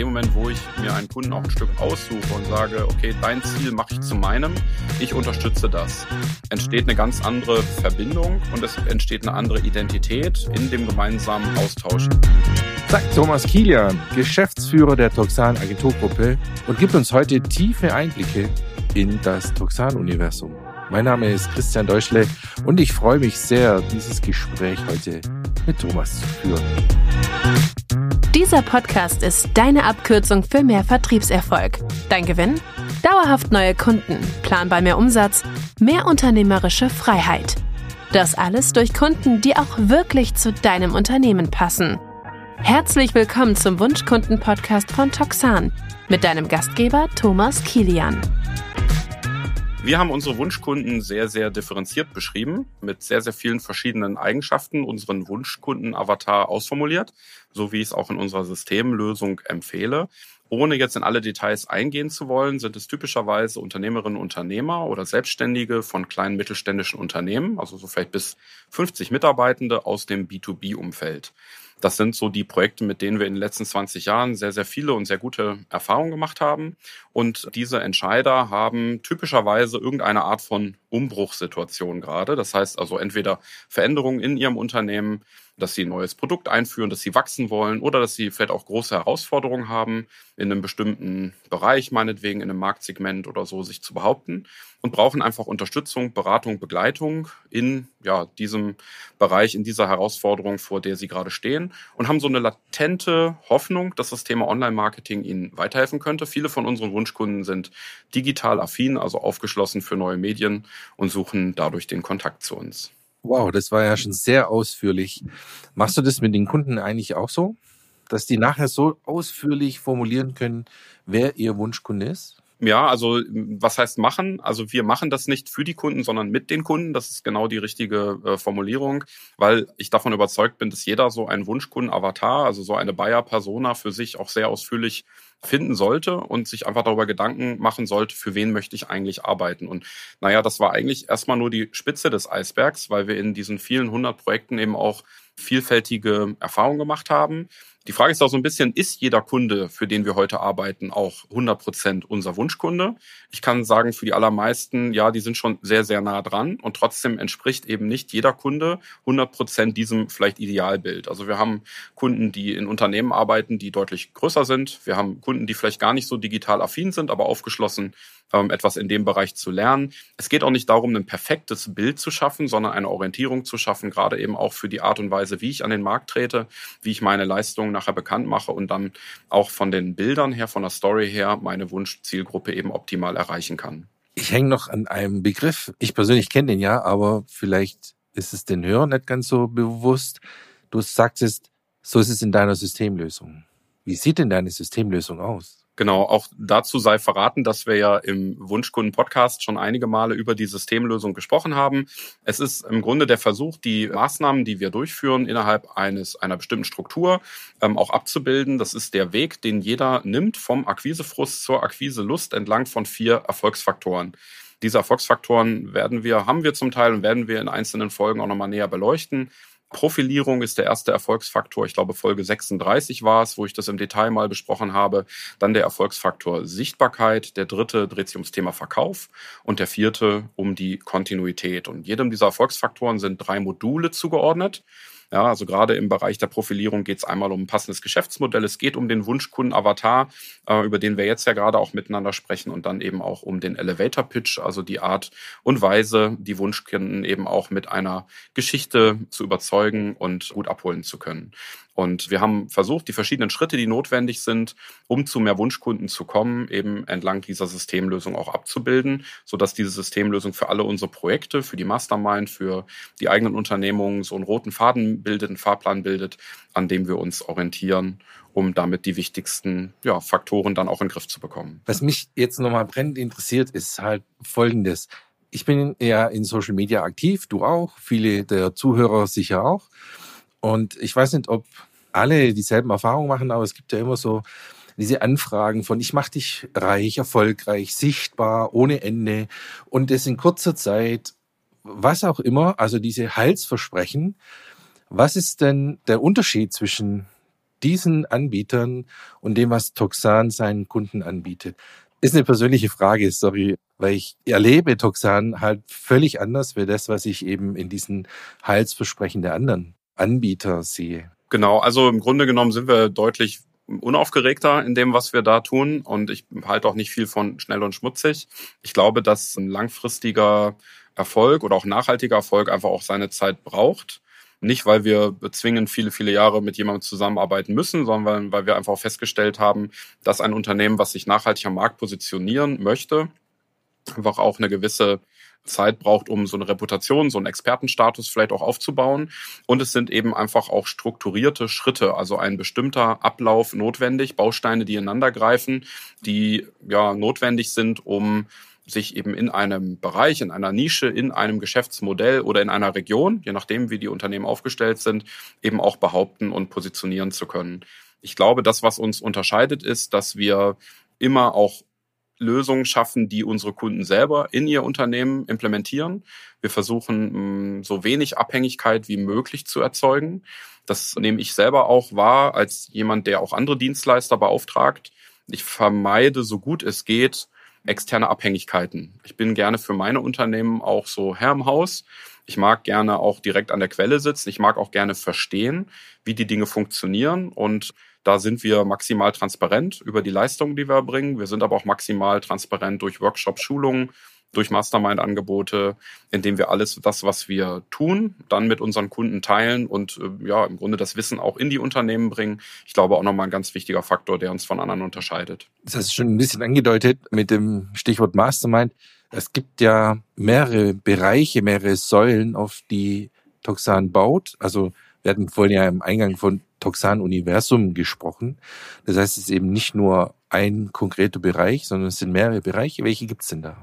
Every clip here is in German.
dem Moment, wo ich mir einen Kunden auch ein Stück aussuche und sage, okay, dein Ziel mache ich zu meinem, ich unterstütze das, entsteht eine ganz andere Verbindung und es entsteht eine andere Identität in dem gemeinsamen Austausch. Sagt Thomas Kilian, Geschäftsführer der Toxan Agenturgruppe und gibt uns heute tiefe Einblicke in das Toxan-Universum. Mein Name ist Christian Deutschle und ich freue mich sehr, dieses Gespräch heute mit Thomas zu führen. Dieser Podcast ist deine Abkürzung für mehr Vertriebserfolg. Dein Gewinn? Dauerhaft neue Kunden, planbar mehr Umsatz, mehr unternehmerische Freiheit. Das alles durch Kunden, die auch wirklich zu deinem Unternehmen passen. Herzlich willkommen zum Wunschkunden-Podcast von Toxan mit deinem Gastgeber Thomas Kilian. Wir haben unsere Wunschkunden sehr, sehr differenziert beschrieben, mit sehr, sehr vielen verschiedenen Eigenschaften unseren Wunschkunden-Avatar ausformuliert, so wie ich es auch in unserer Systemlösung empfehle. Ohne jetzt in alle Details eingehen zu wollen, sind es typischerweise Unternehmerinnen und Unternehmer oder Selbstständige von kleinen mittelständischen Unternehmen, also so vielleicht bis 50 Mitarbeitende aus dem B2B-Umfeld. Das sind so die Projekte, mit denen wir in den letzten 20 Jahren sehr, sehr viele und sehr gute Erfahrungen gemacht haben. Und diese Entscheider haben typischerweise irgendeine Art von Umbruchssituation gerade. Das heißt also entweder Veränderungen in ihrem Unternehmen, dass sie ein neues Produkt einführen, dass sie wachsen wollen oder dass sie vielleicht auch große Herausforderungen haben, in einem bestimmten Bereich, meinetwegen in einem Marktsegment oder so, sich zu behaupten und brauchen einfach Unterstützung, Beratung, Begleitung in ja, diesem Bereich, in dieser Herausforderung, vor der sie gerade stehen und haben so eine latente Hoffnung, dass das Thema Online-Marketing ihnen weiterhelfen könnte. Viele von unseren Wunschkunden sind digital affin, also aufgeschlossen für neue Medien und suchen dadurch den Kontakt zu uns. Wow, das war ja schon sehr ausführlich. Machst du das mit den Kunden eigentlich auch so? Dass die nachher so ausführlich formulieren können, wer ihr Wunschkunde ist? Ja, also was heißt machen? Also wir machen das nicht für die Kunden, sondern mit den Kunden. Das ist genau die richtige äh, Formulierung, weil ich davon überzeugt bin, dass jeder so einen Wunschkunden-Avatar, also so eine Buyer-Persona für sich auch sehr ausführlich finden sollte und sich einfach darüber Gedanken machen sollte, für wen möchte ich eigentlich arbeiten. Und naja, das war eigentlich erstmal nur die Spitze des Eisbergs, weil wir in diesen vielen hundert Projekten eben auch vielfältige Erfahrungen gemacht haben. Die Frage ist auch so ein bisschen, ist jeder Kunde, für den wir heute arbeiten, auch 100 Prozent unser Wunschkunde? Ich kann sagen, für die allermeisten, ja, die sind schon sehr, sehr nah dran und trotzdem entspricht eben nicht jeder Kunde 100 Prozent diesem vielleicht Idealbild. Also wir haben Kunden, die in Unternehmen arbeiten, die deutlich größer sind. Wir haben Kunden, die vielleicht gar nicht so digital affin sind, aber aufgeschlossen ähm, etwas in dem Bereich zu lernen. Es geht auch nicht darum, ein perfektes Bild zu schaffen, sondern eine Orientierung zu schaffen, gerade eben auch für die Art und Weise, wie ich an den Markt trete, wie ich meine Leistungen nachher bekannt mache und dann auch von den Bildern her, von der Story her, meine Wunschzielgruppe eben optimal erreichen kann. Ich hänge noch an einem Begriff. Ich persönlich kenne den ja, aber vielleicht ist es den Hörern nicht ganz so bewusst. Du sagtest, so ist es in deiner Systemlösung. Wie sieht denn deine Systemlösung aus? Genau, auch dazu sei verraten, dass wir ja im Wunschkunden-Podcast schon einige Male über die Systemlösung gesprochen haben. Es ist im Grunde der Versuch, die Maßnahmen, die wir durchführen, innerhalb eines einer bestimmten Struktur ähm, auch abzubilden. Das ist der Weg, den jeder nimmt vom Akquisefrust zur Akquiselust entlang von vier Erfolgsfaktoren. Diese Erfolgsfaktoren werden wir, haben wir zum Teil und werden wir in einzelnen Folgen auch nochmal näher beleuchten. Profilierung ist der erste Erfolgsfaktor. Ich glaube, Folge 36 war es, wo ich das im Detail mal besprochen habe. Dann der Erfolgsfaktor Sichtbarkeit. Der dritte dreht sich ums Thema Verkauf und der vierte um die Kontinuität. Und jedem dieser Erfolgsfaktoren sind drei Module zugeordnet. Ja, also gerade im Bereich der Profilierung geht es einmal um ein passendes Geschäftsmodell, es geht um den Wunschkunden-Avatar, äh, über den wir jetzt ja gerade auch miteinander sprechen und dann eben auch um den Elevator-Pitch, also die Art und Weise, die Wunschkunden eben auch mit einer Geschichte zu überzeugen und gut abholen zu können. Und wir haben versucht, die verschiedenen Schritte, die notwendig sind, um zu mehr Wunschkunden zu kommen, eben entlang dieser Systemlösung auch abzubilden, sodass diese Systemlösung für alle unsere Projekte, für die Mastermind, für die eigenen Unternehmungen so einen roten Faden bildet, einen Fahrplan bildet, an dem wir uns orientieren, um damit die wichtigsten ja, Faktoren dann auch in den Griff zu bekommen. Was mich jetzt nochmal brennend interessiert, ist halt Folgendes. Ich bin ja in Social Media aktiv, du auch, viele der Zuhörer sicher auch. Und ich weiß nicht, ob alle dieselben Erfahrungen machen, aber es gibt ja immer so diese Anfragen von ich mache dich reich, erfolgreich, sichtbar, ohne Ende und das in kurzer Zeit, was auch immer, also diese Heilsversprechen. Was ist denn der Unterschied zwischen diesen Anbietern und dem, was Toxan seinen Kunden anbietet? Ist eine persönliche Frage, sorry, weil ich erlebe Toxan halt völlig anders wie das, was ich eben in diesen Heilsversprechen der anderen Anbieter sehe. Genau, also im Grunde genommen sind wir deutlich unaufgeregter in dem, was wir da tun. Und ich halte auch nicht viel von schnell und schmutzig. Ich glaube, dass ein langfristiger Erfolg oder auch nachhaltiger Erfolg einfach auch seine Zeit braucht. Nicht, weil wir zwingend viele, viele Jahre mit jemandem zusammenarbeiten müssen, sondern weil wir einfach festgestellt haben, dass ein Unternehmen, was sich nachhaltig am Markt positionieren möchte, einfach auch eine gewisse Zeit braucht, um so eine Reputation, so einen Expertenstatus vielleicht auch aufzubauen. Und es sind eben einfach auch strukturierte Schritte, also ein bestimmter Ablauf notwendig, Bausteine, die ineinander greifen, die ja notwendig sind, um sich eben in einem Bereich, in einer Nische, in einem Geschäftsmodell oder in einer Region, je nachdem, wie die Unternehmen aufgestellt sind, eben auch behaupten und positionieren zu können. Ich glaube, das, was uns unterscheidet, ist, dass wir immer auch Lösungen schaffen, die unsere Kunden selber in ihr Unternehmen implementieren. Wir versuchen, mm, so wenig Abhängigkeit wie möglich zu erzeugen. Das nehme ich selber auch wahr als jemand, der auch andere Dienstleister beauftragt. Ich vermeide, so gut es geht, externe Abhängigkeiten. Ich bin gerne für meine Unternehmen auch so Herr im Haus. Ich mag gerne auch direkt an der Quelle sitzen. Ich mag auch gerne verstehen, wie die Dinge funktionieren und da sind wir maximal transparent über die Leistungen, die wir erbringen. Wir sind aber auch maximal transparent durch Workshops, Schulungen, durch Mastermind-Angebote, indem wir alles das, was wir tun, dann mit unseren Kunden teilen und äh, ja, im Grunde das Wissen auch in die Unternehmen bringen. Ich glaube auch nochmal ein ganz wichtiger Faktor, der uns von anderen unterscheidet. Das hast du schon ein bisschen angedeutet mit dem Stichwort Mastermind. Es gibt ja mehrere Bereiche, mehrere Säulen, auf die Toxan baut. Also wir hatten vorhin ja im Eingang von Toxan-Universum gesprochen. Das heißt, es ist eben nicht nur ein konkreter Bereich, sondern es sind mehrere Bereiche. Welche gibt's denn da?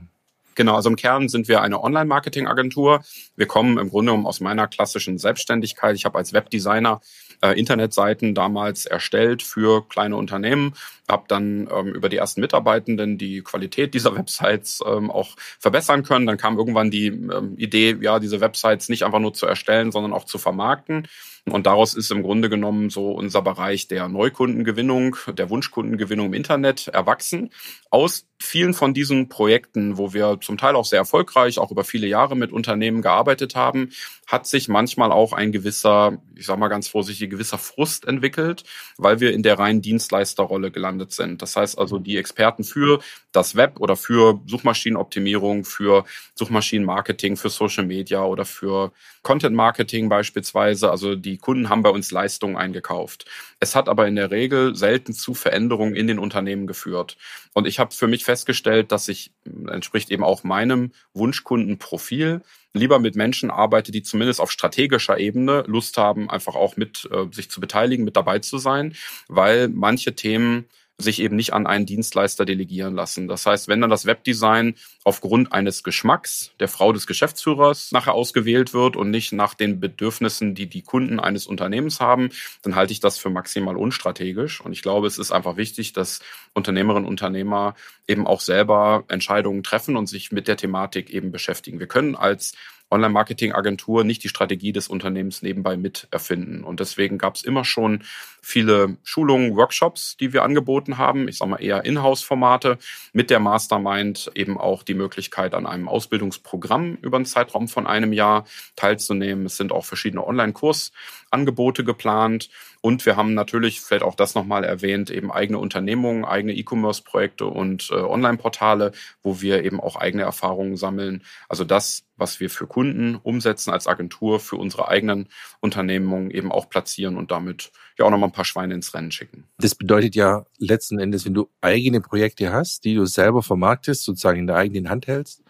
Genau, also im Kern sind wir eine Online-Marketing-Agentur. Wir kommen im Grunde genommen aus meiner klassischen Selbstständigkeit. Ich habe als Webdesigner äh, Internetseiten damals erstellt für kleine Unternehmen, habe dann ähm, über die ersten Mitarbeitenden die Qualität dieser Websites ähm, auch verbessern können. Dann kam irgendwann die ähm, Idee, ja, diese Websites nicht einfach nur zu erstellen, sondern auch zu vermarkten. Und daraus ist im Grunde genommen so unser Bereich der Neukundengewinnung, der Wunschkundengewinnung im Internet erwachsen. Aus vielen von diesen Projekten, wo wir zum Teil auch sehr erfolgreich, auch über viele Jahre mit Unternehmen gearbeitet haben, hat sich manchmal auch ein gewisser, ich sage mal ganz vorsichtig, gewisser Frust entwickelt, weil wir in der reinen Dienstleisterrolle gelandet sind. Das heißt also, die Experten für das Web oder für Suchmaschinenoptimierung, für Suchmaschinenmarketing, für Social Media oder für Content Marketing beispielsweise, also die Kunden haben bei uns Leistungen eingekauft. Es hat aber in der Regel selten zu Veränderungen in den Unternehmen geführt. Und ich habe für mich festgestellt, dass ich, entspricht eben auch meinem Wunschkundenprofil, lieber mit Menschen arbeite, die zumindest auf strategischer Ebene Lust haben, einfach auch mit äh, sich zu beteiligen, mit dabei zu sein, weil manche Themen sich eben nicht an einen Dienstleister delegieren lassen. Das heißt, wenn dann das Webdesign aufgrund eines Geschmacks der Frau des Geschäftsführers nachher ausgewählt wird und nicht nach den Bedürfnissen, die die Kunden eines Unternehmens haben, dann halte ich das für maximal unstrategisch. Und ich glaube, es ist einfach wichtig, dass Unternehmerinnen und Unternehmer eben auch selber Entscheidungen treffen und sich mit der Thematik eben beschäftigen. Wir können als Online-Marketing-Agentur nicht die Strategie des Unternehmens nebenbei mit erfinden. Und deswegen gab es immer schon viele Schulungen, Workshops, die wir angeboten haben. Ich sage mal eher Inhouse-Formate. Mit der Mastermind eben auch die Möglichkeit, an einem Ausbildungsprogramm über einen Zeitraum von einem Jahr teilzunehmen. Es sind auch verschiedene Online-Kursangebote geplant. Und wir haben natürlich, vielleicht auch das nochmal erwähnt, eben eigene Unternehmungen, eigene E-Commerce-Projekte und äh, Online-Portale, wo wir eben auch eigene Erfahrungen sammeln. Also das, was wir für Kunden umsetzen als Agentur, für unsere eigenen Unternehmungen eben auch platzieren und damit ja auch nochmal ein paar Schweine ins Rennen schicken. Das bedeutet ja letzten Endes, wenn du eigene Projekte hast, die du selber vermarktest, sozusagen in der eigenen Hand hältst,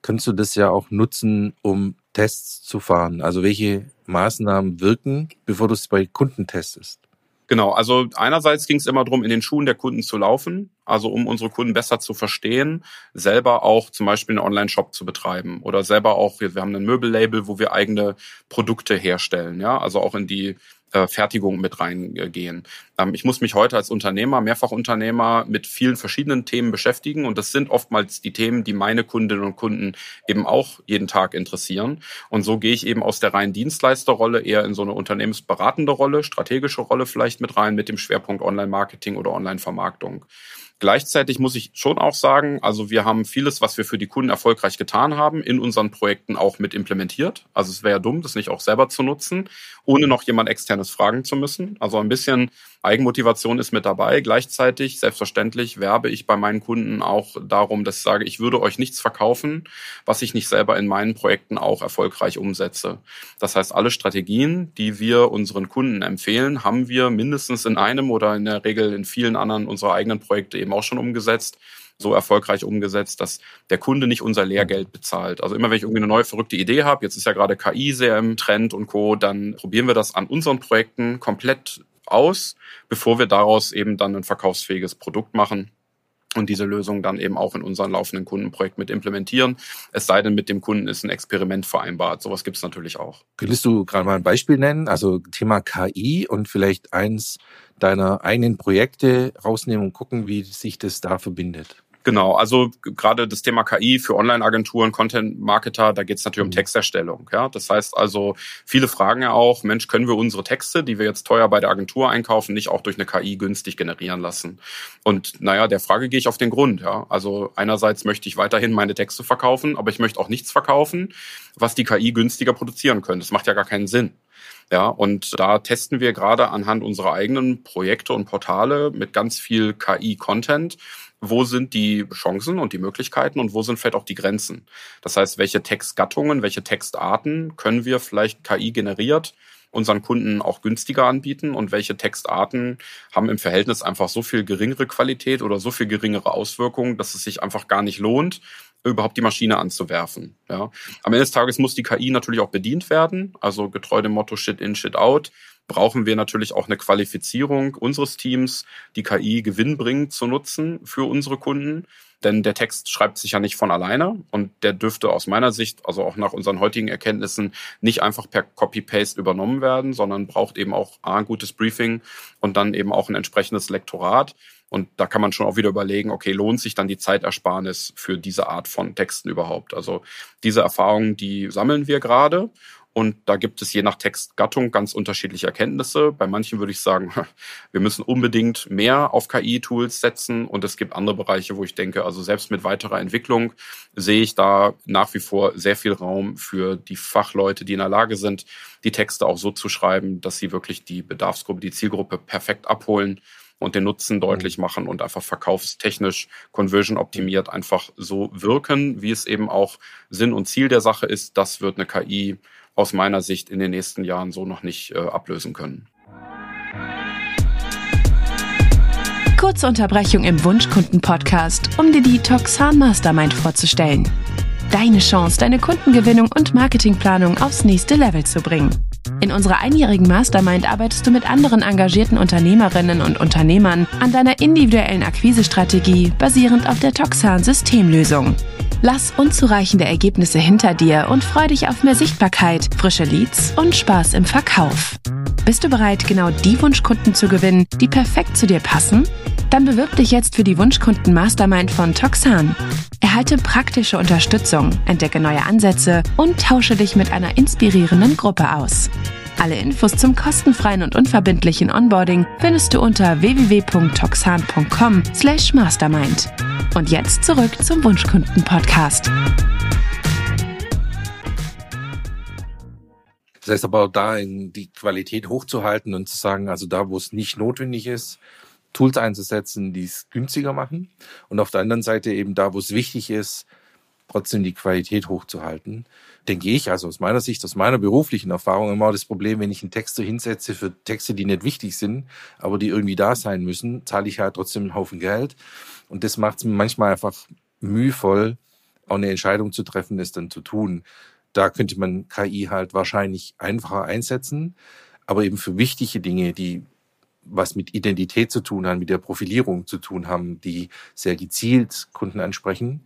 kannst du das ja auch nutzen, um Tests zu fahren. Also welche Maßnahmen wirken, bevor du es bei Kunden testest? Genau, also einerseits ging es immer darum, in den Schuhen der Kunden zu laufen, also um unsere Kunden besser zu verstehen, selber auch zum Beispiel einen Online-Shop zu betreiben oder selber auch, wir haben ein Möbellabel, wo wir eigene Produkte herstellen, ja, also auch in die äh, Fertigung mit reingehen. Ähm, ich muss mich heute als Unternehmer, Mehrfachunternehmer mit vielen verschiedenen Themen beschäftigen und das sind oftmals die Themen, die meine Kundinnen und Kunden eben auch jeden Tag interessieren. Und so gehe ich eben aus der reinen Dienstleisterrolle eher in so eine unternehmensberatende Rolle, strategische Rolle vielleicht mit rein, mit dem Schwerpunkt Online-Marketing oder Online-Vermarktung. Gleichzeitig muss ich schon auch sagen, also wir haben vieles, was wir für die Kunden erfolgreich getan haben, in unseren Projekten auch mit implementiert. Also es wäre ja dumm, das nicht auch selber zu nutzen, ohne noch jemand externes fragen zu müssen. Also ein bisschen Eigenmotivation ist mit dabei. Gleichzeitig, selbstverständlich, werbe ich bei meinen Kunden auch darum, dass ich sage, ich würde euch nichts verkaufen, was ich nicht selber in meinen Projekten auch erfolgreich umsetze. Das heißt, alle Strategien, die wir unseren Kunden empfehlen, haben wir mindestens in einem oder in der Regel in vielen anderen unserer eigenen Projekte eben auch schon umgesetzt so erfolgreich umgesetzt, dass der Kunde nicht unser Lehrgeld bezahlt. Also immer wenn ich irgendwie eine neue verrückte Idee habe, jetzt ist ja gerade KI sehr im Trend und Co., dann probieren wir das an unseren Projekten komplett aus, bevor wir daraus eben dann ein verkaufsfähiges Produkt machen und diese Lösung dann eben auch in unseren laufenden Kundenprojekt mit implementieren. Es sei denn, mit dem Kunden ist ein Experiment vereinbart. Sowas gibt es natürlich auch. Könntest du gerade mal ein Beispiel nennen? Also Thema KI und vielleicht eins deiner eigenen Projekte rausnehmen und gucken, wie sich das da verbindet. Genau, also gerade das Thema KI für Online-Agenturen, Content-Marketer, da geht es natürlich um mhm. Texterstellung. Ja, das heißt also, viele fragen ja auch, Mensch, können wir unsere Texte, die wir jetzt teuer bei der Agentur einkaufen, nicht auch durch eine KI günstig generieren lassen? Und naja, der Frage gehe ich auf den Grund. Ja, also einerseits möchte ich weiterhin meine Texte verkaufen, aber ich möchte auch nichts verkaufen, was die KI günstiger produzieren könnte. Das macht ja gar keinen Sinn. Ja, und da testen wir gerade anhand unserer eigenen Projekte und Portale mit ganz viel KI-Content wo sind die Chancen und die Möglichkeiten und wo sind vielleicht auch die Grenzen. Das heißt, welche Textgattungen, welche Textarten können wir vielleicht KI generiert unseren Kunden auch günstiger anbieten und welche Textarten haben im Verhältnis einfach so viel geringere Qualität oder so viel geringere Auswirkungen, dass es sich einfach gar nicht lohnt, überhaupt die Maschine anzuwerfen. Ja. Am Ende des Tages muss die KI natürlich auch bedient werden, also getreu dem Motto Shit in, Shit out brauchen wir natürlich auch eine Qualifizierung unseres Teams, die KI gewinnbringend zu nutzen für unsere Kunden. Denn der Text schreibt sich ja nicht von alleine und der dürfte aus meiner Sicht, also auch nach unseren heutigen Erkenntnissen, nicht einfach per Copy-Paste übernommen werden, sondern braucht eben auch ein gutes Briefing und dann eben auch ein entsprechendes Lektorat. Und da kann man schon auch wieder überlegen, okay, lohnt sich dann die Zeitersparnis für diese Art von Texten überhaupt? Also diese Erfahrungen, die sammeln wir gerade und da gibt es je nach Textgattung ganz unterschiedliche Erkenntnisse. Bei manchen würde ich sagen, wir müssen unbedingt mehr auf KI-Tools setzen. Und es gibt andere Bereiche, wo ich denke, also selbst mit weiterer Entwicklung sehe ich da nach wie vor sehr viel Raum für die Fachleute, die in der Lage sind, die Texte auch so zu schreiben, dass sie wirklich die Bedarfsgruppe, die Zielgruppe perfekt abholen und den Nutzen deutlich machen und einfach verkaufstechnisch, conversion optimiert einfach so wirken, wie es eben auch Sinn und Ziel der Sache ist. Das wird eine KI aus meiner Sicht in den nächsten Jahren so noch nicht äh, ablösen können. Kurze Unterbrechung im Wunschkunden-Podcast, um dir die Toxan Mastermind vorzustellen. Deine Chance, deine Kundengewinnung und Marketingplanung aufs nächste Level zu bringen. In unserer einjährigen Mastermind arbeitest du mit anderen engagierten Unternehmerinnen und Unternehmern an deiner individuellen Akquisestrategie basierend auf der Toxan Systemlösung. Lass unzureichende Ergebnisse hinter dir und freu dich auf mehr Sichtbarkeit, frische Leads und Spaß im Verkauf. Bist du bereit, genau die Wunschkunden zu gewinnen, die perfekt zu dir passen? Dann bewirb dich jetzt für die Wunschkunden Mastermind von Toxan. Erhalte praktische Unterstützung, entdecke neue Ansätze und tausche dich mit einer inspirierenden Gruppe aus. Alle Infos zum kostenfreien und unverbindlichen Onboarding findest du unter www.toxan.com/mastermind. Und jetzt zurück zum Wunschkunden-Podcast. Das heißt aber auch da die Qualität hochzuhalten und zu sagen, also da, wo es nicht notwendig ist, Tools einzusetzen, die es günstiger machen. Und auf der anderen Seite eben da, wo es wichtig ist, trotzdem die Qualität hochzuhalten. Denke ich, also aus meiner Sicht, aus meiner beruflichen Erfahrung immer das Problem, wenn ich einen Text so hinsetze für Texte, die nicht wichtig sind, aber die irgendwie da sein müssen, zahle ich halt trotzdem einen Haufen Geld. Und das macht es mir manchmal einfach mühevoll, auch eine Entscheidung zu treffen, es dann zu tun. Da könnte man KI halt wahrscheinlich einfacher einsetzen, aber eben für wichtige Dinge, die was mit Identität zu tun haben, mit der Profilierung zu tun haben, die sehr gezielt Kunden ansprechen,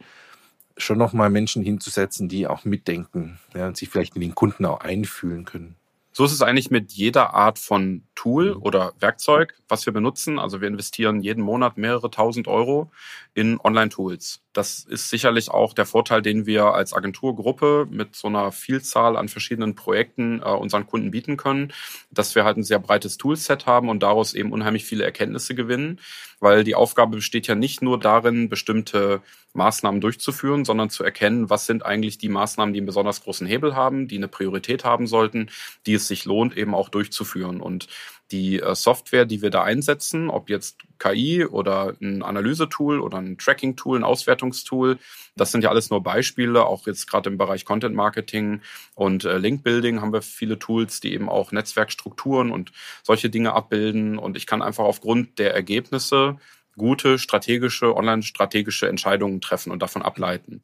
schon nochmal Menschen hinzusetzen, die auch mitdenken ja, und sich vielleicht in den Kunden auch einfühlen können. So ist es eigentlich mit jeder Art von Tool mhm. oder Werkzeug, was wir benutzen. Also wir investieren jeden Monat mehrere tausend Euro in Online-Tools. Das ist sicherlich auch der Vorteil, den wir als Agenturgruppe mit so einer Vielzahl an verschiedenen Projekten äh, unseren Kunden bieten können, dass wir halt ein sehr breites Toolset haben und daraus eben unheimlich viele Erkenntnisse gewinnen, weil die Aufgabe besteht ja nicht nur darin, bestimmte Maßnahmen durchzuführen, sondern zu erkennen, was sind eigentlich die Maßnahmen, die einen besonders großen Hebel haben, die eine Priorität haben sollten, die es sich lohnt, eben auch durchzuführen. Und die äh, Software, die wir da einsetzen, ob jetzt KI oder ein Analysetool oder ein Tracking-Tool, ein Auswertungstool, das sind ja alles nur Beispiele. Auch jetzt gerade im Bereich Content Marketing und äh, Link Building haben wir viele Tools, die eben auch Netzwerkstrukturen und solche Dinge abbilden. Und ich kann einfach aufgrund der Ergebnisse gute strategische, online-strategische Entscheidungen treffen und davon ableiten.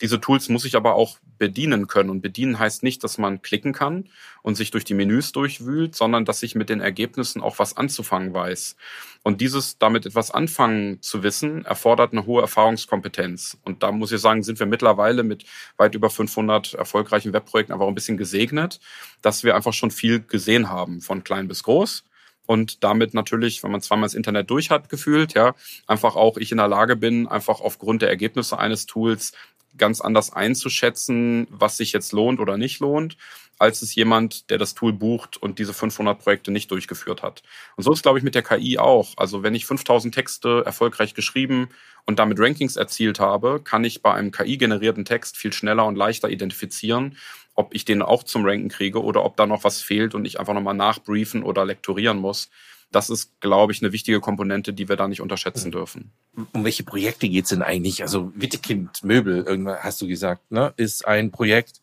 Diese Tools muss ich aber auch bedienen können. Und bedienen heißt nicht, dass man klicken kann und sich durch die Menüs durchwühlt, sondern dass ich mit den Ergebnissen auch was anzufangen weiß. Und dieses damit etwas anfangen zu wissen, erfordert eine hohe Erfahrungskompetenz. Und da muss ich sagen, sind wir mittlerweile mit weit über 500 erfolgreichen Webprojekten einfach ein bisschen gesegnet, dass wir einfach schon viel gesehen haben, von klein bis groß und damit natürlich, wenn man zweimal das Internet durch hat, gefühlt, ja, einfach auch ich in der Lage bin, einfach aufgrund der Ergebnisse eines Tools ganz anders einzuschätzen, was sich jetzt lohnt oder nicht lohnt, als es jemand, der das Tool bucht und diese 500 Projekte nicht durchgeführt hat. Und so ist, glaube ich, mit der KI auch. Also wenn ich 5000 Texte erfolgreich geschrieben und damit Rankings erzielt habe, kann ich bei einem KI-generierten Text viel schneller und leichter identifizieren, ob ich den auch zum Ranken kriege oder ob da noch was fehlt und ich einfach nochmal nachbriefen oder lektorieren muss das ist, glaube ich, eine wichtige Komponente, die wir da nicht unterschätzen mhm. dürfen. Um welche Projekte geht's denn eigentlich? Also Wittekind Möbel, irgendwann hast du gesagt, ne, ist ein Projekt.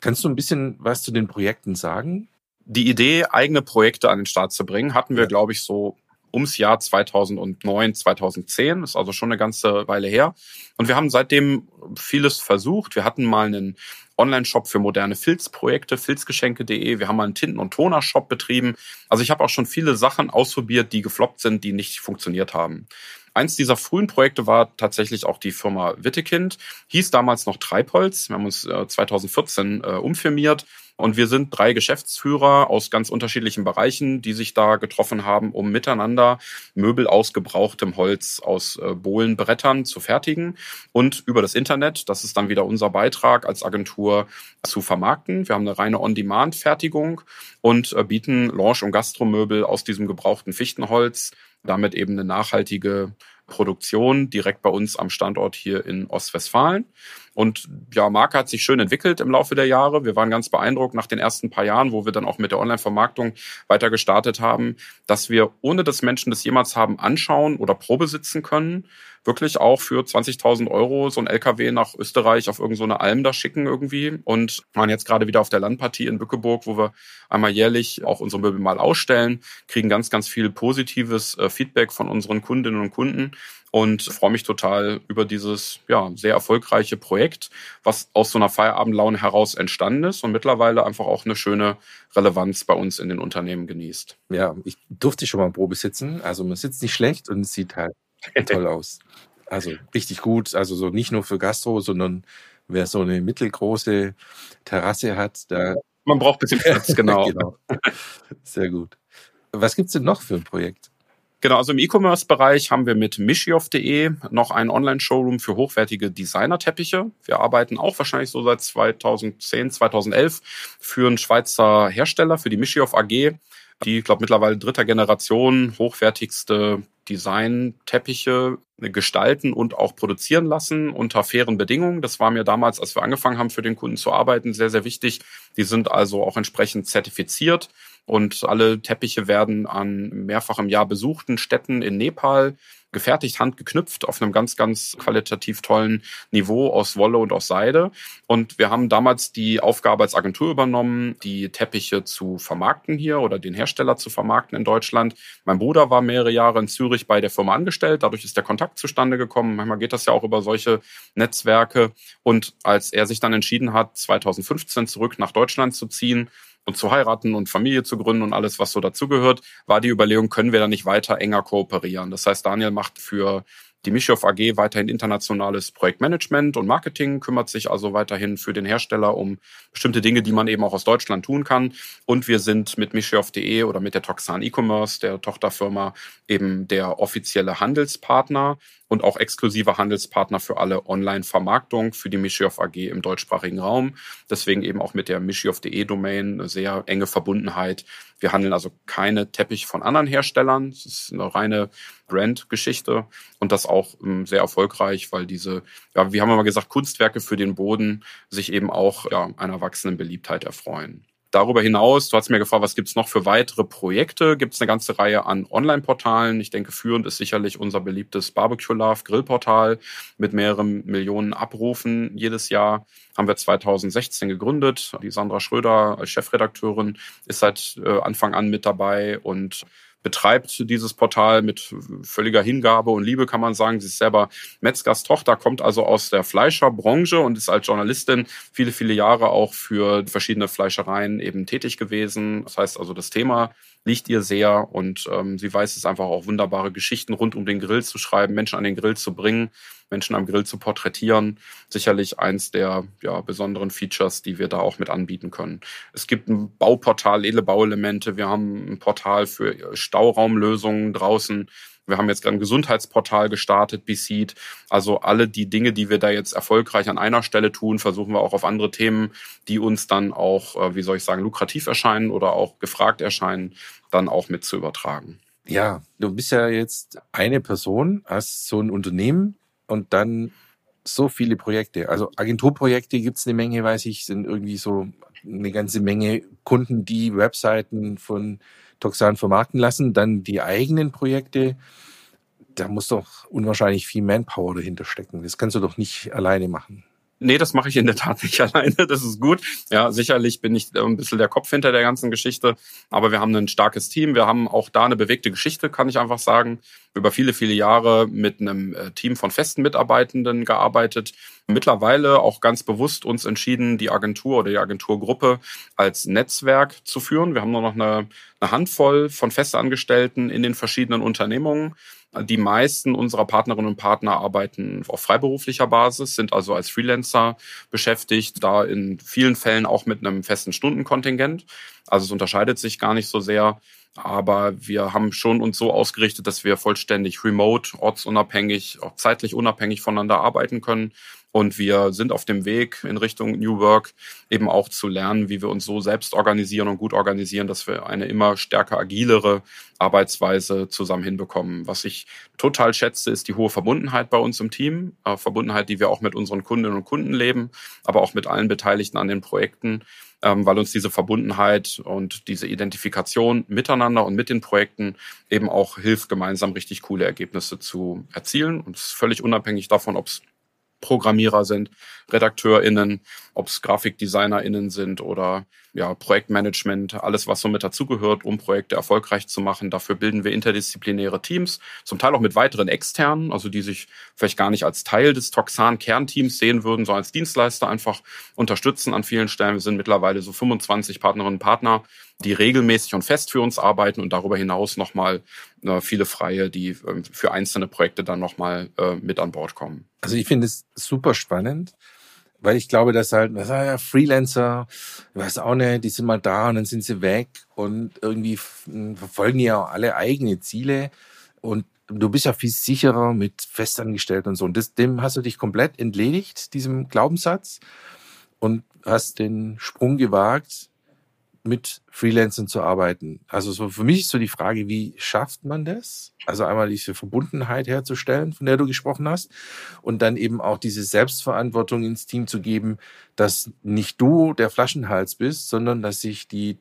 Kannst du ein bisschen was zu den Projekten sagen? Die Idee, eigene Projekte an den Start zu bringen, hatten wir, ja. glaube ich, so ums Jahr 2009, 2010. ist also schon eine ganze Weile her. Und wir haben seitdem vieles versucht. Wir hatten mal einen Online-Shop für moderne Filzprojekte, filzgeschenke.de. Wir haben mal einen Tinten- und Toner-Shop betrieben. Also ich habe auch schon viele Sachen ausprobiert, die gefloppt sind, die nicht funktioniert haben. Eins dieser frühen Projekte war tatsächlich auch die Firma Wittekind, hieß damals noch Treibholz. Wir haben uns 2014 äh, äh, umfirmiert und wir sind drei Geschäftsführer aus ganz unterschiedlichen Bereichen, die sich da getroffen haben, um miteinander Möbel aus gebrauchtem Holz aus äh, Bohlenbrettern zu fertigen und über das Internet, das ist dann wieder unser Beitrag als Agentur zu vermarkten. Wir haben eine reine On-Demand-Fertigung und äh, bieten Lounge- und Gastromöbel aus diesem gebrauchten Fichtenholz, damit eben eine nachhaltige Produktion direkt bei uns am Standort hier in Ostwestfalen. Und ja, Marke hat sich schön entwickelt im Laufe der Jahre. Wir waren ganz beeindruckt nach den ersten paar Jahren, wo wir dann auch mit der Online-Vermarktung weiter gestartet haben, dass wir, ohne dass Menschen das jemals haben anschauen oder Probe sitzen können, wirklich auch für 20.000 Euro so ein LKW nach Österreich auf irgendeine so Alm da schicken irgendwie. Und waren jetzt gerade wieder auf der Landpartie in Bückeburg, wo wir einmal jährlich auch unsere Möbel mal ausstellen, kriegen ganz, ganz viel positives äh, Feedback von unseren Kundinnen und Kunden und freue mich total über dieses ja, sehr erfolgreiche Projekt, was aus so einer Feierabendlaune heraus entstanden ist und mittlerweile einfach auch eine schöne Relevanz bei uns in den Unternehmen genießt. Ja, ich durfte schon mal im Probe sitzen. Also man sitzt nicht schlecht und es sieht halt toll aus. Also richtig gut. Also so nicht nur für Gastro, sondern wer so eine mittelgroße Terrasse hat, da. Man braucht ein bisschen Platz, genau. genau. Sehr gut. Was gibt's denn noch für ein Projekt? Genau, also im E-Commerce-Bereich haben wir mit mischioff.de noch einen Online-Showroom für hochwertige Designer-Teppiche. Wir arbeiten auch wahrscheinlich so seit 2010, 2011 für einen Schweizer Hersteller, für die Mischioff AG, die, ich glaube, mittlerweile dritter Generation hochwertigste Design-Teppiche gestalten und auch produzieren lassen unter fairen Bedingungen. Das war mir damals, als wir angefangen haben, für den Kunden zu arbeiten, sehr, sehr wichtig. Die sind also auch entsprechend zertifiziert und alle Teppiche werden an mehrfach im Jahr besuchten Städten in Nepal gefertigt, handgeknüpft auf einem ganz, ganz qualitativ tollen Niveau aus Wolle und aus Seide. Und wir haben damals die Aufgabe als Agentur übernommen, die Teppiche zu vermarkten hier oder den Hersteller zu vermarkten in Deutschland. Mein Bruder war mehrere Jahre in Zürich bei der Firma angestellt. Dadurch ist der Kontakt zustande gekommen. Manchmal geht das ja auch über solche Netzwerke. Und als er sich dann entschieden hat, 2015 zurück nach Deutschland zu ziehen, und zu heiraten und Familie zu gründen und alles, was so dazugehört, war die Überlegung, können wir da nicht weiter enger kooperieren. Das heißt, Daniel macht für Die Mischioff AG weiterhin internationales Projektmanagement und Marketing, kümmert sich also weiterhin für den Hersteller um bestimmte Dinge, die man eben auch aus Deutschland tun kann. Und wir sind mit Mischioff.de oder mit der Toxan E-Commerce, der Tochterfirma, eben der offizielle Handelspartner und auch exklusiver Handelspartner für alle Online-Vermarktung für die Mischioff AG im deutschsprachigen Raum. Deswegen eben auch mit der Mischioff.de Domain eine sehr enge Verbundenheit. Wir handeln also keine Teppich von anderen Herstellern. Es ist eine reine Brand-Geschichte und das auch ähm, sehr erfolgreich, weil diese, ja, wie haben wir mal gesagt, Kunstwerke für den Boden sich eben auch ja, einer wachsenden Beliebtheit erfreuen. Darüber hinaus, du hast mir gefragt, was gibt's noch für weitere Projekte? Gibt es eine ganze Reihe an Online-Portalen. Ich denke, führend ist sicherlich unser beliebtes Barbecue Love Grillportal mit mehreren Millionen Abrufen jedes Jahr. Haben wir 2016 gegründet. Die Sandra Schröder als Chefredakteurin ist seit äh, Anfang an mit dabei und betreibt dieses Portal mit völliger Hingabe und Liebe, kann man sagen. Sie ist selber Metzgers Tochter, kommt also aus der Fleischerbranche und ist als Journalistin viele, viele Jahre auch für verschiedene Fleischereien eben tätig gewesen. Das heißt also, das Thema liegt ihr sehr und ähm, sie weiß es einfach auch wunderbare Geschichten rund um den Grill zu schreiben, Menschen an den Grill zu bringen, Menschen am Grill zu porträtieren. Sicherlich eins der ja, besonderen Features, die wir da auch mit anbieten können. Es gibt ein Bauportal, edle Bauelemente. Wir haben ein Portal für Stauraumlösungen draußen. Wir haben jetzt ein Gesundheitsportal gestartet, BSeed. Also alle die Dinge, die wir da jetzt erfolgreich an einer Stelle tun, versuchen wir auch auf andere Themen, die uns dann auch, äh, wie soll ich sagen, lukrativ erscheinen oder auch gefragt erscheinen, dann auch mit zu übertragen. Ja, du bist ja jetzt eine Person, hast so ein Unternehmen und dann so viele Projekte. Also Agenturprojekte gibt es eine Menge, weiß ich, sind irgendwie so eine ganze Menge Kunden, die Webseiten von Toxan vermarkten lassen. Dann die eigenen Projekte. Da muss doch unwahrscheinlich viel Manpower dahinter stecken. Das kannst du doch nicht alleine machen. Nee, das mache ich in der Tat nicht alleine. Das ist gut. Ja, sicherlich bin ich ein bisschen der Kopf hinter der ganzen Geschichte. Aber wir haben ein starkes Team. Wir haben auch da eine bewegte Geschichte, kann ich einfach sagen. Über viele, viele Jahre mit einem äh, Team von festen Mitarbeitenden gearbeitet. Mittlerweile auch ganz bewusst uns entschieden, die Agentur oder die Agenturgruppe als Netzwerk zu führen. Wir haben nur noch eine, eine Handvoll von Festangestellten in den verschiedenen Unternehmungen. Die meisten unserer Partnerinnen und Partner arbeiten auf freiberuflicher Basis, sind also als Freelancer beschäftigt, da in vielen Fällen auch mit einem festen Stundenkontingent. Also es unterscheidet sich gar nicht so sehr. Aber wir haben schon uns so ausgerichtet, dass wir vollständig remote, ortsunabhängig, auch zeitlich unabhängig voneinander arbeiten können und wir sind auf dem Weg in Richtung New Work eben auch zu lernen, wie wir uns so selbst organisieren und gut organisieren, dass wir eine immer stärker agilere Arbeitsweise zusammen hinbekommen. Was ich total schätze, ist die hohe Verbundenheit bei uns im Team. Äh, Verbundenheit, die wir auch mit unseren Kundinnen und Kunden leben, aber auch mit allen Beteiligten an den Projekten ähm, weil uns diese Verbundenheit und diese Identifikation miteinander und mit den Projekten eben auch hilft, gemeinsam richtig coole Ergebnisse zu erzielen. Und es ist völlig unabhängig davon, ob es Programmierer sind, RedakteurInnen, ob es GrafikdesignerInnen sind oder ja, Projektmanagement, alles, was so mit dazugehört, um Projekte erfolgreich zu machen. Dafür bilden wir interdisziplinäre Teams, zum Teil auch mit weiteren externen, also die sich vielleicht gar nicht als Teil des Toxan-Kernteams sehen würden, sondern als Dienstleister einfach unterstützen an vielen Stellen. Wir sind mittlerweile so 25 Partnerinnen und Partner, die regelmäßig und fest für uns arbeiten und darüber hinaus nochmal äh, viele Freie, die äh, für einzelne Projekte dann nochmal äh, mit an Bord kommen. Also ich finde es super spannend weil ich glaube, dass halt, ja, Freelancer, ich weiß auch nicht, die sind mal da und dann sind sie weg und irgendwie verfolgen ja auch alle eigene Ziele und du bist ja viel sicherer mit Festangestellten und so. Und das, dem hast du dich komplett entledigt, diesem Glaubenssatz und hast den Sprung gewagt, mit Freelancern zu arbeiten. Also so für mich ist so die Frage, wie schafft man das? Also einmal diese Verbundenheit herzustellen, von der du gesprochen hast, und dann eben auch diese Selbstverantwortung ins Team zu geben, dass nicht du der Flaschenhals bist, sondern dass sich die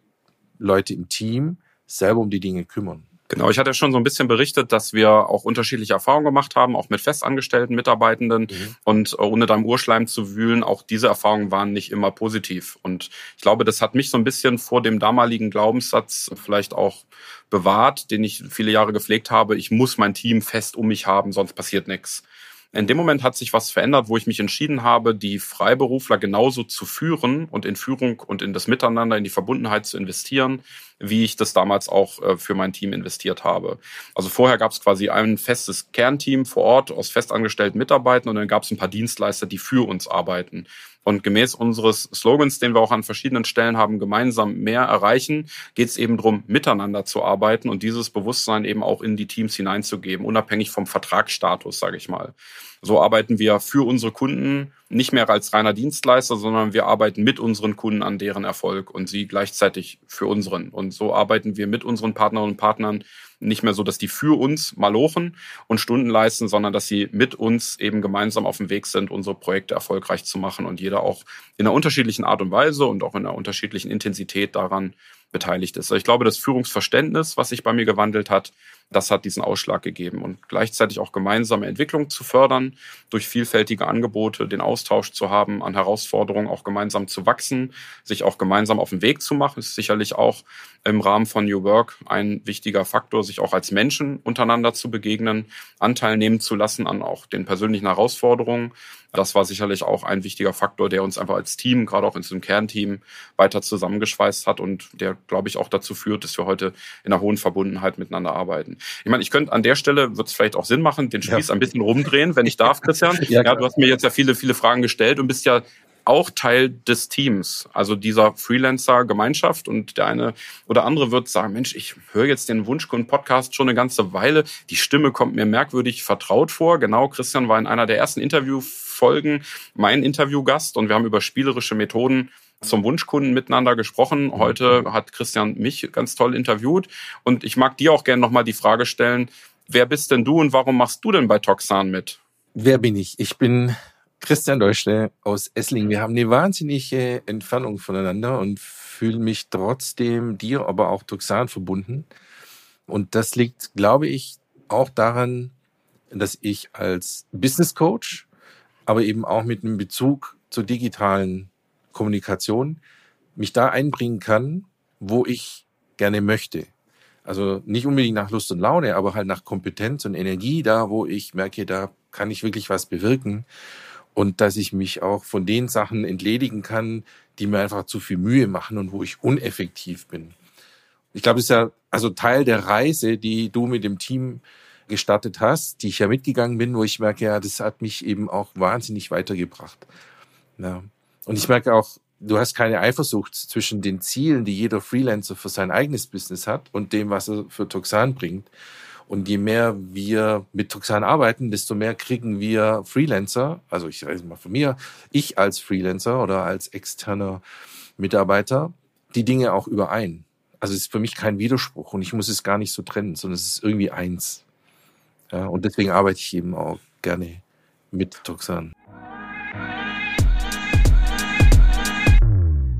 Leute im Team selber um die Dinge kümmern. Genau, ich hatte ja schon so ein bisschen berichtet, dass wir auch unterschiedliche Erfahrungen gemacht haben, auch mit festangestellten Mitarbeitenden. Mhm. Und äh, ohne da im Urschleim zu wühlen, auch diese Erfahrungen waren nicht immer positiv. Und ich glaube, das hat mich so ein bisschen vor dem damaligen Glaubenssatz vielleicht auch bewahrt, den ich viele Jahre gepflegt habe. Ich muss mein Team fest um mich haben, sonst passiert nichts. In dem Moment hat sich was verändert, wo ich mich entschieden habe, die Freiberufler genauso zu führen und in Führung und in das Miteinander, in die Verbundenheit zu investieren, wie ich das damals auch äh, für mein Team investiert habe. Also vorher gab es quasi ein festes Kernteam vor Ort aus festangestellten Mitarbeitern und dann gab es ein paar Dienstleister, die für uns arbeiten. Und gemäß unseres Slogans, den wir auch an verschiedenen Stellen haben, gemeinsam mehr erreichen, geht es eben darum, miteinander zu arbeiten und dieses Bewusstsein eben auch in die Teams hineinzugeben, unabhängig vom Vertragsstatus, sage ich mal. So arbeiten wir für unsere Kunden nicht mehr als reiner Dienstleister, sondern wir arbeiten mit unseren Kunden an deren Erfolg und sie gleichzeitig für unseren. Und so arbeiten wir mit unseren Partnerinnen und Partnern nicht mehr so, dass die für uns malochen und Stunden leisten, sondern dass sie mit uns eben gemeinsam auf dem Weg sind, unsere Projekte erfolgreich zu machen und jeder auch in einer unterschiedlichen Art und Weise und auch in einer unterschiedlichen Intensität daran beteiligt ist. Ich glaube, das Führungsverständnis, was sich bei mir gewandelt hat, das hat diesen Ausschlag gegeben und gleichzeitig auch gemeinsame Entwicklung zu fördern, durch vielfältige Angebote den Austausch zu haben, an Herausforderungen auch gemeinsam zu wachsen, sich auch gemeinsam auf den Weg zu machen, ist sicherlich auch im Rahmen von New Work ein wichtiger Faktor, sich auch als Menschen untereinander zu begegnen, Anteil nehmen zu lassen an auch den persönlichen Herausforderungen. Das war sicherlich auch ein wichtiger Faktor, der uns einfach als Team, gerade auch in diesem Kernteam, weiter zusammengeschweißt hat und der, glaube ich, auch dazu führt, dass wir heute in einer hohen Verbundenheit miteinander arbeiten. Ich meine, ich könnte an der Stelle, wird es vielleicht auch Sinn machen, den Spieß ja. ein bisschen rumdrehen, wenn ich darf, Christian. ja, ja, du hast mir jetzt ja viele, viele Fragen gestellt und bist ja auch Teil des Teams, also dieser Freelancer-Gemeinschaft. Und der eine oder andere wird sagen, Mensch, ich höre jetzt den Wunschkunden-Podcast schon eine ganze Weile. Die Stimme kommt mir merkwürdig vertraut vor. Genau, Christian war in einer der ersten Interviewfolgen mein Interviewgast und wir haben über spielerische Methoden zum Wunschkunden miteinander gesprochen. Heute hat Christian mich ganz toll interviewt und ich mag dir auch gerne nochmal die Frage stellen, wer bist denn du und warum machst du denn bei Toxan mit? Wer bin ich? Ich bin Christian Deutschle aus Esslingen. Wir haben eine wahnsinnige Entfernung voneinander und fühle mich trotzdem dir, aber auch Toxan verbunden. Und das liegt, glaube ich, auch daran, dass ich als Business Coach, aber eben auch mit einem Bezug zur digitalen Kommunikation mich da einbringen kann, wo ich gerne möchte. Also nicht unbedingt nach Lust und Laune, aber halt nach Kompetenz und Energie, da wo ich merke, da kann ich wirklich was bewirken. Und dass ich mich auch von den Sachen entledigen kann, die mir einfach zu viel Mühe machen und wo ich uneffektiv bin. Ich glaube, es ist ja also Teil der Reise, die du mit dem Team gestartet hast, die ich ja mitgegangen bin, wo ich merke, ja, das hat mich eben auch wahnsinnig weitergebracht. Ja. Und ich merke auch, du hast keine Eifersucht zwischen den Zielen, die jeder Freelancer für sein eigenes Business hat und dem, was er für Toxan bringt. Und je mehr wir mit Toxan arbeiten, desto mehr kriegen wir Freelancer, also ich rede mal von mir, ich als Freelancer oder als externer Mitarbeiter, die Dinge auch überein. Also es ist für mich kein Widerspruch und ich muss es gar nicht so trennen, sondern es ist irgendwie eins. Ja, und deswegen arbeite ich eben auch gerne mit Toxan.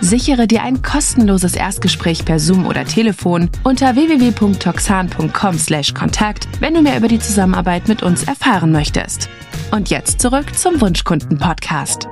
Sichere dir ein kostenloses Erstgespräch per Zoom oder Telefon unter www.toxan.com/kontakt, wenn du mehr über die Zusammenarbeit mit uns erfahren möchtest. Und jetzt zurück zum Wunschkunden-Podcast.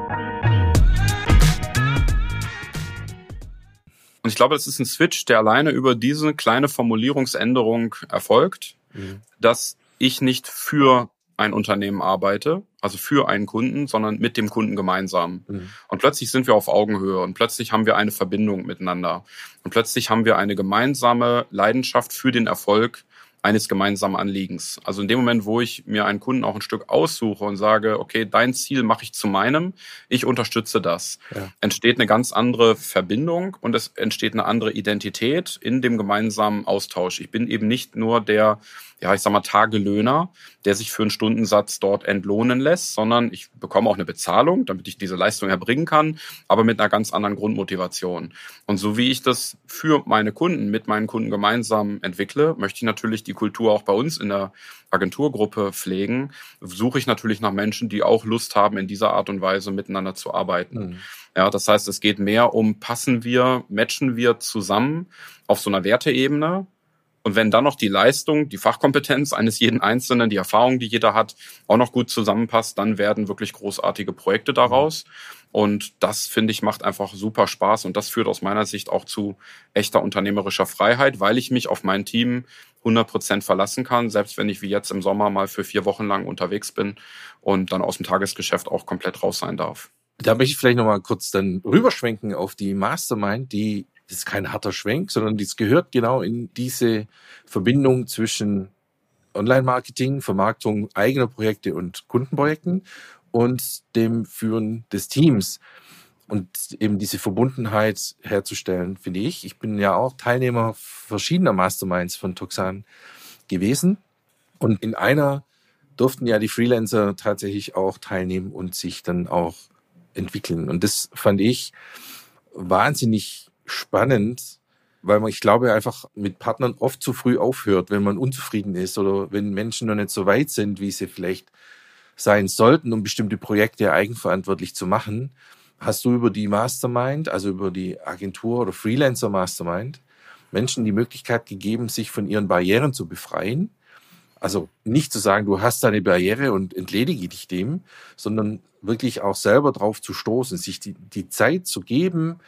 Und ich glaube, es ist ein Switch, der alleine über diese kleine Formulierungsänderung erfolgt, mhm. dass ich nicht für ein Unternehmen arbeite, also für einen Kunden, sondern mit dem Kunden gemeinsam. Mhm. Und plötzlich sind wir auf Augenhöhe und plötzlich haben wir eine Verbindung miteinander. Und plötzlich haben wir eine gemeinsame Leidenschaft für den Erfolg eines gemeinsamen Anliegens. Also in dem Moment, wo ich mir einen Kunden auch ein Stück aussuche und sage, okay, dein Ziel mache ich zu meinem, ich unterstütze das, ja. entsteht eine ganz andere Verbindung und es entsteht eine andere Identität in dem gemeinsamen Austausch. Ich bin eben nicht nur der, ja, ich sag mal, Tagelöhner, der sich für einen Stundensatz dort entlohnen lässt, sondern ich bekomme auch eine Bezahlung, damit ich diese Leistung erbringen kann, aber mit einer ganz anderen Grundmotivation. Und so wie ich das für meine Kunden, mit meinen Kunden gemeinsam entwickle, möchte ich natürlich die Kultur auch bei uns in der Agenturgruppe pflegen, suche ich natürlich nach Menschen, die auch Lust haben, in dieser Art und Weise miteinander zu arbeiten. Mhm. Ja, das heißt, es geht mehr um, passen wir, matchen wir zusammen auf so einer Werteebene, und wenn dann noch die Leistung, die Fachkompetenz eines jeden Einzelnen, die Erfahrung, die jeder hat, auch noch gut zusammenpasst, dann werden wirklich großartige Projekte daraus. Und das, finde ich, macht einfach super Spaß. Und das führt aus meiner Sicht auch zu echter unternehmerischer Freiheit, weil ich mich auf mein Team 100 Prozent verlassen kann, selbst wenn ich wie jetzt im Sommer mal für vier Wochen lang unterwegs bin und dann aus dem Tagesgeschäft auch komplett raus sein darf. Da möchte ich vielleicht nochmal kurz dann rüberschwenken auf die Mastermind, die das ist kein harter Schwenk, sondern das gehört genau in diese Verbindung zwischen Online-Marketing, Vermarktung eigener Projekte und Kundenprojekten und dem Führen des Teams. Und eben diese Verbundenheit herzustellen, finde ich. Ich bin ja auch Teilnehmer verschiedener Masterminds von Toxan gewesen. Und in einer durften ja die Freelancer tatsächlich auch teilnehmen und sich dann auch entwickeln. Und das fand ich wahnsinnig spannend, weil man, ich glaube, einfach mit Partnern oft zu früh aufhört, wenn man unzufrieden ist oder wenn Menschen noch nicht so weit sind, wie sie vielleicht sein sollten, um bestimmte Projekte eigenverantwortlich zu machen. Hast du über die Mastermind, also über die Agentur oder Freelancer Mastermind, Menschen die Möglichkeit gegeben, sich von ihren Barrieren zu befreien? Also nicht zu sagen, du hast eine Barriere und entledige dich dem, sondern wirklich auch selber drauf zu stoßen, sich die, die Zeit zu geben,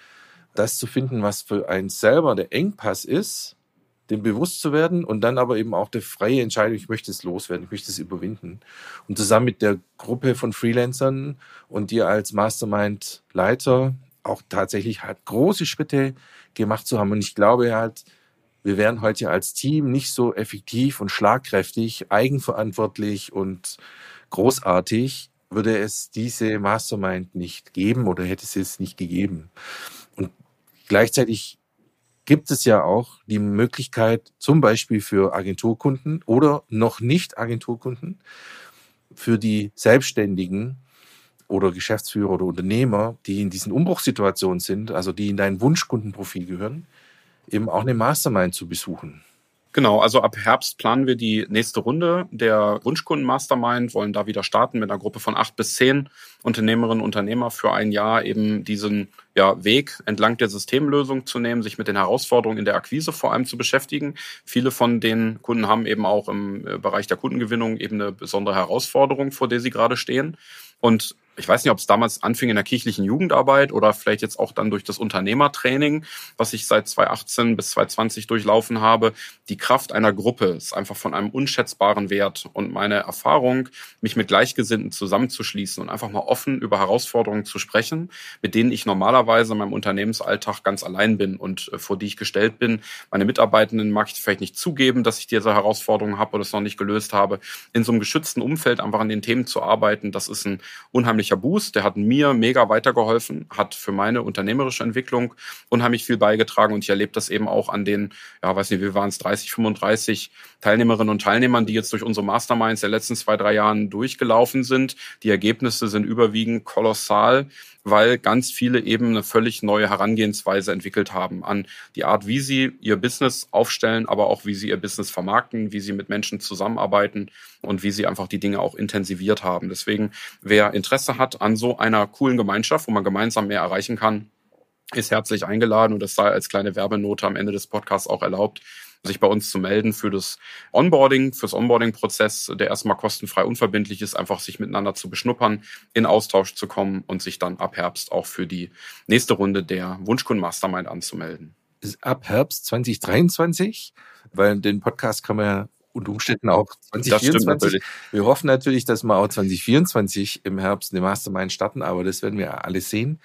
das zu finden, was für einen selber der Engpass ist, dem bewusst zu werden und dann aber eben auch der freie Entscheidung, ich möchte es loswerden, ich möchte es überwinden. Und zusammen mit der Gruppe von Freelancern und dir als Mastermind-Leiter auch tatsächlich halt große Schritte gemacht zu haben. Und ich glaube halt, wir wären heute als Team nicht so effektiv und schlagkräftig, eigenverantwortlich und großartig, würde es diese Mastermind nicht geben oder hätte es es nicht gegeben. Gleichzeitig gibt es ja auch die Möglichkeit, zum Beispiel für Agenturkunden oder noch nicht Agenturkunden, für die Selbstständigen oder Geschäftsführer oder Unternehmer, die in diesen Umbruchssituationen sind, also die in dein Wunschkundenprofil gehören, eben auch eine Mastermind zu besuchen. Genau, also ab Herbst planen wir die nächste Runde der Wunschkunden Mastermind, wollen da wieder starten mit einer Gruppe von acht bis zehn Unternehmerinnen und Unternehmer für ein Jahr eben diesen ja, Weg entlang der Systemlösung zu nehmen, sich mit den Herausforderungen in der Akquise vor allem zu beschäftigen. Viele von den Kunden haben eben auch im äh, Bereich der Kundengewinnung eben eine besondere Herausforderung, vor der sie gerade stehen. Und ich weiß nicht, ob es damals anfing in der kirchlichen Jugendarbeit oder vielleicht jetzt auch dann durch das Unternehmertraining, was ich seit 2018 bis 2020 durchlaufen habe. Die Kraft einer Gruppe ist einfach von einem unschätzbaren Wert und meine Erfahrung, mich mit Gleichgesinnten zusammenzuschließen und einfach mal offen über Herausforderungen zu sprechen, mit denen ich normalerweise in meinem Unternehmensalltag ganz allein bin und äh, vor die ich gestellt bin. Meine Mitarbeitenden mag ich vielleicht nicht zugeben, dass ich diese Herausforderungen habe oder es noch nicht gelöst habe. In so einem geschützten Umfeld einfach an den Themen zu arbeiten, das ist ein unheimlich unheimlicher Boost. Der hat mir mega weitergeholfen, hat für meine unternehmerische Entwicklung unheimlich viel beigetragen und ich erlebe das eben auch an den, ja, weiß nicht, wie waren es, 30, 35 Teilnehmerinnen und Teilnehmern, die jetzt durch unsere Masterminds der letzten zwei, drei Jahren durchgelaufen sind. Die Ergebnisse sind überwiegend kolossal weil ganz viele eben eine völlig neue Herangehensweise entwickelt haben an die Art, wie sie ihr Business aufstellen, aber auch wie sie ihr Business vermarkten, wie sie mit Menschen zusammenarbeiten und wie sie einfach die Dinge auch intensiviert haben. Deswegen, wer Interesse hat an so einer coolen Gemeinschaft, wo man gemeinsam mehr erreichen kann, ist herzlich eingeladen und das sei als kleine Werbenote am Ende des Podcasts auch erlaubt sich bei uns zu melden für das Onboarding, fürs Onboarding-Prozess, der erstmal kostenfrei unverbindlich ist, einfach sich miteinander zu beschnuppern, in Austausch zu kommen und sich dann ab Herbst auch für die nächste Runde der Wunschkunden Mastermind anzumelden. Ab Herbst 2023, weil den Podcast kann man ja unter Umständen auch 2024. Wir hoffen natürlich, dass wir auch 2024 im Herbst eine Mastermind starten, aber das werden wir alle sehen.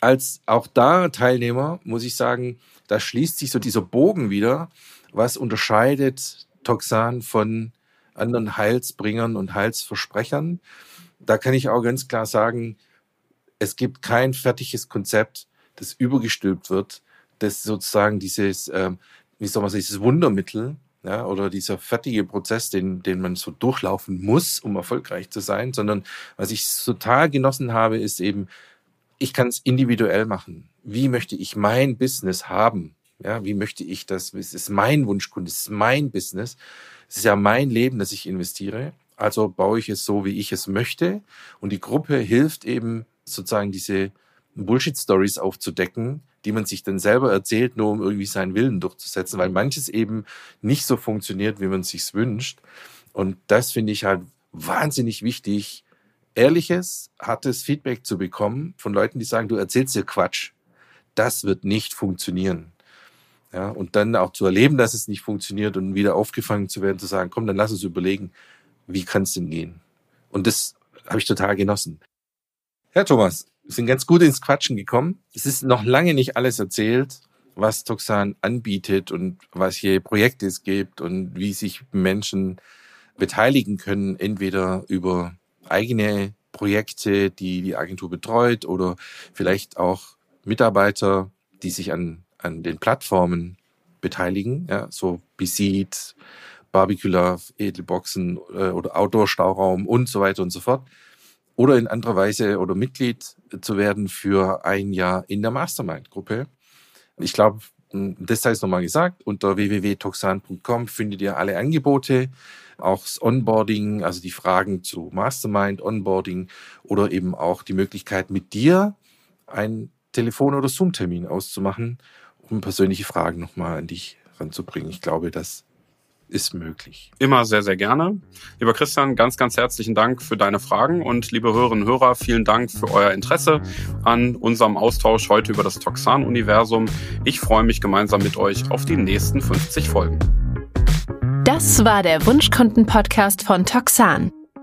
Als auch da Teilnehmer muss ich sagen, da schließt sich so dieser Bogen wieder was unterscheidet Toxan von anderen Heilsbringern und Heilsversprechern? Da kann ich auch ganz klar sagen, es gibt kein fertiges Konzept, das übergestülpt wird, das sozusagen dieses, ähm, wie soll man sagen, dieses Wundermittel ja, oder dieser fertige Prozess, den, den man so durchlaufen muss, um erfolgreich zu sein, sondern was ich total genossen habe, ist eben, ich kann es individuell machen. Wie möchte ich mein Business haben? Ja, wie möchte ich das? Es ist mein Wunschkunde, es ist mein Business. Es ist ja mein Leben, das ich investiere. Also baue ich es so, wie ich es möchte. Und die Gruppe hilft eben sozusagen diese Bullshit-Stories aufzudecken, die man sich dann selber erzählt, nur um irgendwie seinen Willen durchzusetzen, weil manches eben nicht so funktioniert, wie man sich's wünscht. Und das finde ich halt wahnsinnig wichtig, ehrliches, hartes Feedback zu bekommen von Leuten, die sagen, du erzählst dir Quatsch. Das wird nicht funktionieren. Ja, und dann auch zu erleben, dass es nicht funktioniert und wieder aufgefangen zu werden, zu sagen, komm, dann lass uns überlegen, wie kann es denn gehen? Und das habe ich total genossen. Herr Thomas, wir sind ganz gut ins Quatschen gekommen. Es ist noch lange nicht alles erzählt, was Toxan anbietet und was hier Projekte es gibt und wie sich Menschen beteiligen können, entweder über eigene Projekte, die die Agentur betreut oder vielleicht auch Mitarbeiter, die sich an, an den Plattformen beteiligen, ja, so Beseed, Barbecue Love, Edelboxen äh, oder Outdoor-Stauraum und so weiter und so fort oder in anderer Weise oder Mitglied zu werden für ein Jahr in der Mastermind-Gruppe. Ich glaube, das heißt nochmal gesagt, unter www.toxan.com findet ihr alle Angebote, auch das Onboarding, also die Fragen zu Mastermind, Onboarding oder eben auch die Möglichkeit mit dir einen Telefon- oder Zoom-Termin auszumachen, um persönliche Fragen nochmal an dich ranzubringen. Ich glaube, das ist möglich. Immer sehr, sehr gerne. Lieber Christian, ganz, ganz herzlichen Dank für deine Fragen und liebe Hörerinnen und Hörer, vielen Dank für euer Interesse an unserem Austausch heute über das Toxan-Universum. Ich freue mich gemeinsam mit euch auf die nächsten 50 Folgen. Das war der Wunschkunden-Podcast von Toxan.